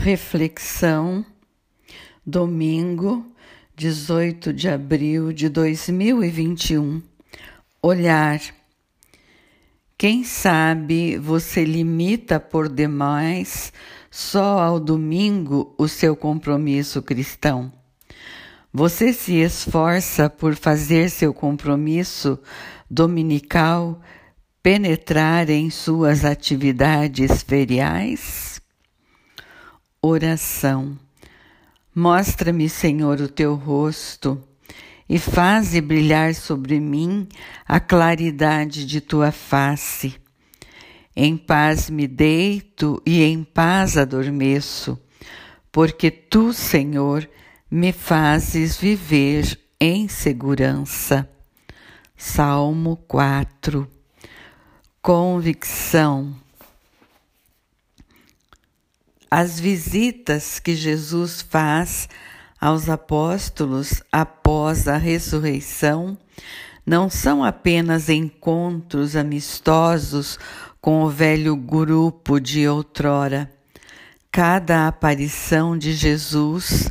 Reflexão, domingo, 18 de abril de 2021. Olhar. Quem sabe você limita por demais só ao domingo o seu compromisso cristão. Você se esforça por fazer seu compromisso dominical penetrar em suas atividades feriais? Oração. Mostra-me, Senhor, o teu rosto e faze brilhar sobre mim a claridade de tua face. Em paz me deito e em paz adormeço, porque tu, Senhor, me fazes viver em segurança. Salmo 4 Convicção as visitas que Jesus faz aos apóstolos após a ressurreição não são apenas encontros amistosos com o velho grupo de outrora. Cada aparição de Jesus,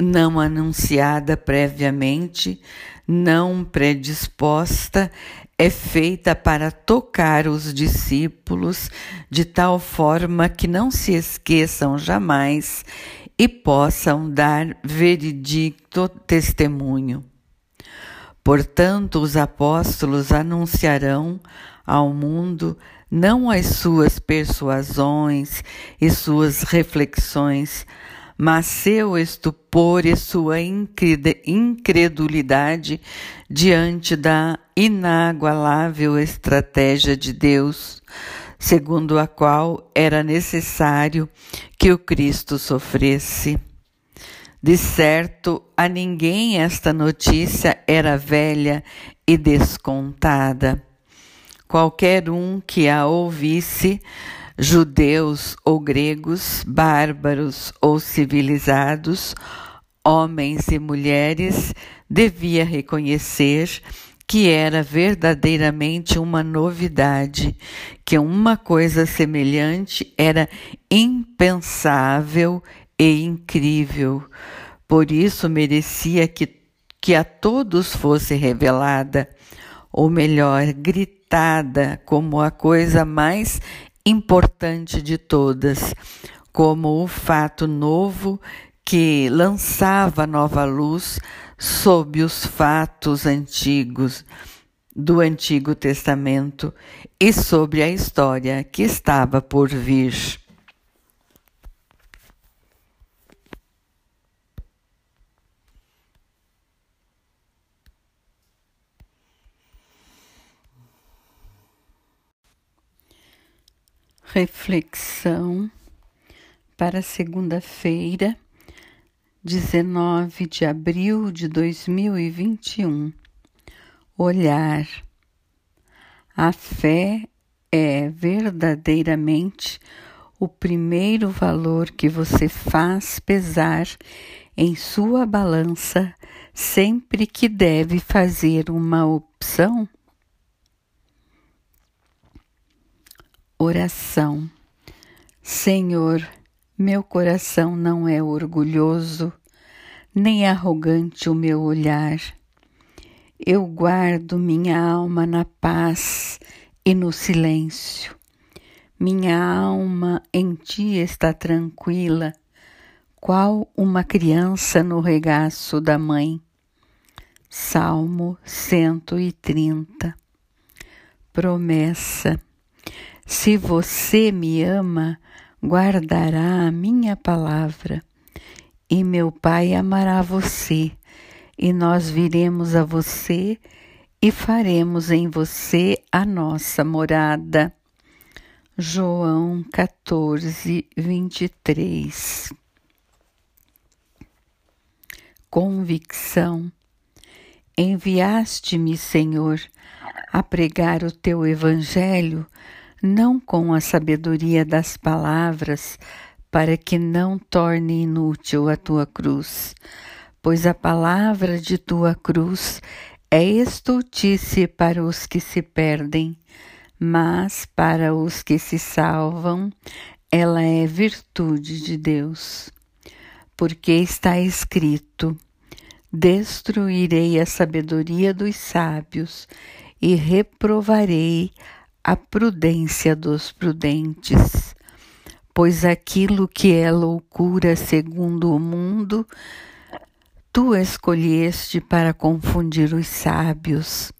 não anunciada previamente, não predisposta, é feita para tocar os discípulos de tal forma que não se esqueçam jamais e possam dar veredicto testemunho. Portanto, os apóstolos anunciarão ao mundo não as suas persuasões e suas reflexões, mas seu estupor e sua incredulidade diante da inagualável estratégia de Deus, segundo a qual era necessário que o Cristo sofresse. De certo, a ninguém esta notícia era velha e descontada. Qualquer um que a ouvisse judeus ou gregos, bárbaros ou civilizados, homens e mulheres, devia reconhecer que era verdadeiramente uma novidade, que uma coisa semelhante era impensável e incrível. Por isso merecia que, que a todos fosse revelada, ou melhor, gritada como a coisa mais importante de todas, como o fato novo que lançava nova luz sob os fatos antigos do Antigo Testamento e sobre a história que estava por vir. Reflexão para segunda-feira, 19 de abril de 2021. Olhar. A fé é verdadeiramente o primeiro valor que você faz pesar em sua balança sempre que deve fazer uma opção Oração. Senhor, meu coração não é orgulhoso, nem arrogante o meu olhar. Eu guardo minha alma na paz e no silêncio. Minha alma em ti está tranquila, qual uma criança no regaço da mãe. Salmo 130 Promessa se você me ama, guardará a minha palavra, e meu Pai amará você, e nós viremos a você e faremos em você a nossa morada. João 14, 23. Convicção. Enviaste-me, Senhor, a pregar o teu evangelho não com a sabedoria das palavras, para que não torne inútil a tua cruz, pois a palavra de tua cruz é estultice para os que se perdem, mas para os que se salvam ela é virtude de Deus, porque está escrito: Destruirei a sabedoria dos sábios e reprovarei a prudência dos prudentes. Pois aquilo que é loucura segundo o mundo, tu escolheste para confundir os sábios,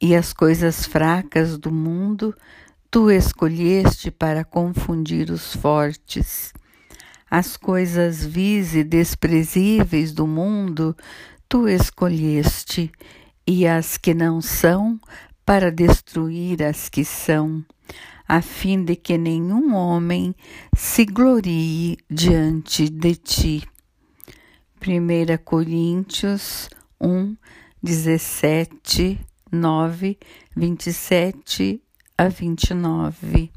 e as coisas fracas do mundo tu escolheste para confundir os fortes. As coisas vis e desprezíveis do mundo tu escolheste, e as que não são, para destruir as que são, a fim de que nenhum homem se glorie diante de ti. 1 Coríntios 1, 17, 9, 27 a 29.